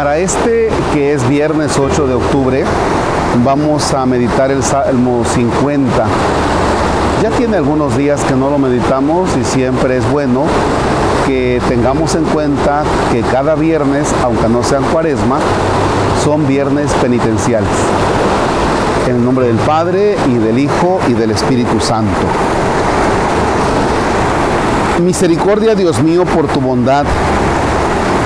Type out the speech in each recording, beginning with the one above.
Para este que es viernes 8 de octubre, vamos a meditar el Salmo 50. Ya tiene algunos días que no lo meditamos y siempre es bueno que tengamos en cuenta que cada viernes, aunque no sean cuaresma, son viernes penitenciales. En el nombre del Padre y del Hijo y del Espíritu Santo. Misericordia, Dios mío, por tu bondad,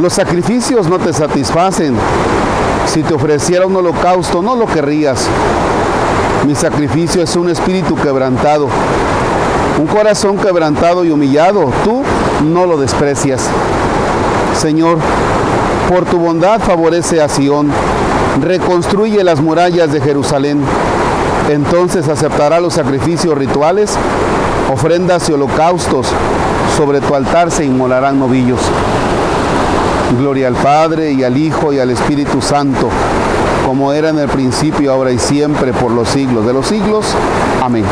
Los sacrificios no te satisfacen. Si te ofreciera un holocausto, no lo querrías. Mi sacrificio es un espíritu quebrantado, un corazón quebrantado y humillado. Tú no lo desprecias. Señor, por tu bondad favorece a Sión, reconstruye las murallas de Jerusalén. Entonces aceptará los sacrificios rituales, ofrendas y holocaustos. Sobre tu altar se inmolarán novillos. Gloria al Padre y al Hijo y al Espíritu Santo como era en el principio, ahora y siempre, por los siglos de los siglos. Amén.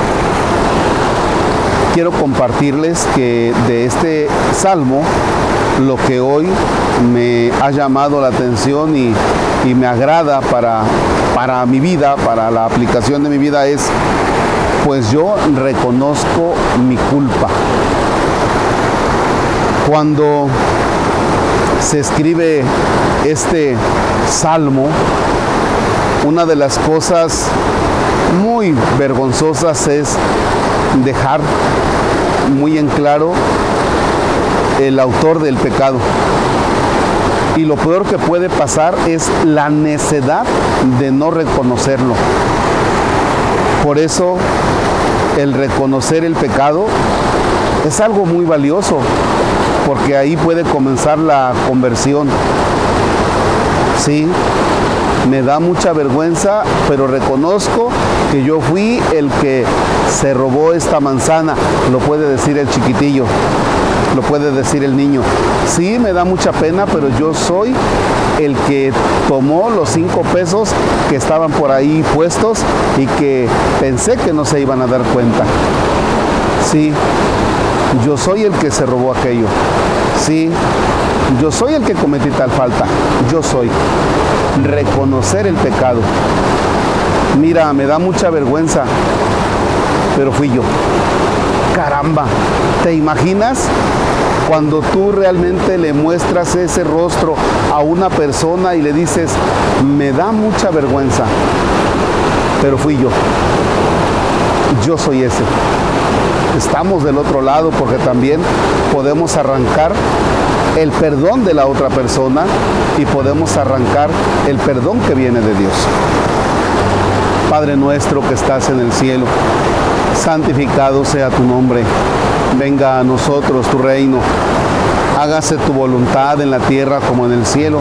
Quiero compartirles que de este salmo, lo que hoy me ha llamado la atención y, me agrada para, para mi vida, para la aplicación de mi vida es, pues yo reconozco mi culpa. Cuando se escribe este salmo, una de las cosas muy vergonzosas es dejar muy en claro el autor del pecado. Y lo peor que puede pasar es la necedad de no reconocerlo. Por eso el reconocer el pecado es algo muy valioso, porque ahí puede comenzar la conversión. Sí, me da mucha vergüenza, pero reconozco que yo fui el que se robó esta manzana, lo puede decir el chiquitillo, lo puede decir el niño. Sí, me da mucha pena, pero yo soy el que tomó los cinco pesos que estaban por ahí puestos y que pensé que no se iban a dar cuenta. Sí, yo soy el que se robó aquello. Sí, yo soy el que cometí tal falta. Yo soy. Reconocer el pecado. Mira, me da mucha vergüenza, pero fui yo. Caramba, ¿te imaginas cuando tú realmente le muestras ese rostro a una persona y le dices, me da mucha vergüenza, pero fui yo. Yo soy ese. Estamos del otro lado porque también podemos arrancar el perdón de la otra persona y podemos arrancar el perdón que viene de Dios. Padre nuestro que estás en el cielo, santificado sea tu nombre, venga a nosotros tu reino, hágase tu voluntad en la tierra como en el cielo.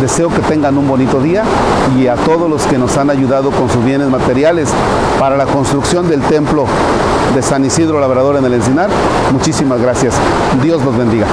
Deseo que tengan un bonito día y a todos los que nos han ayudado con sus bienes materiales para la construcción del templo de San Isidro Labrador en el Encinar. Muchísimas gracias. Dios los bendiga.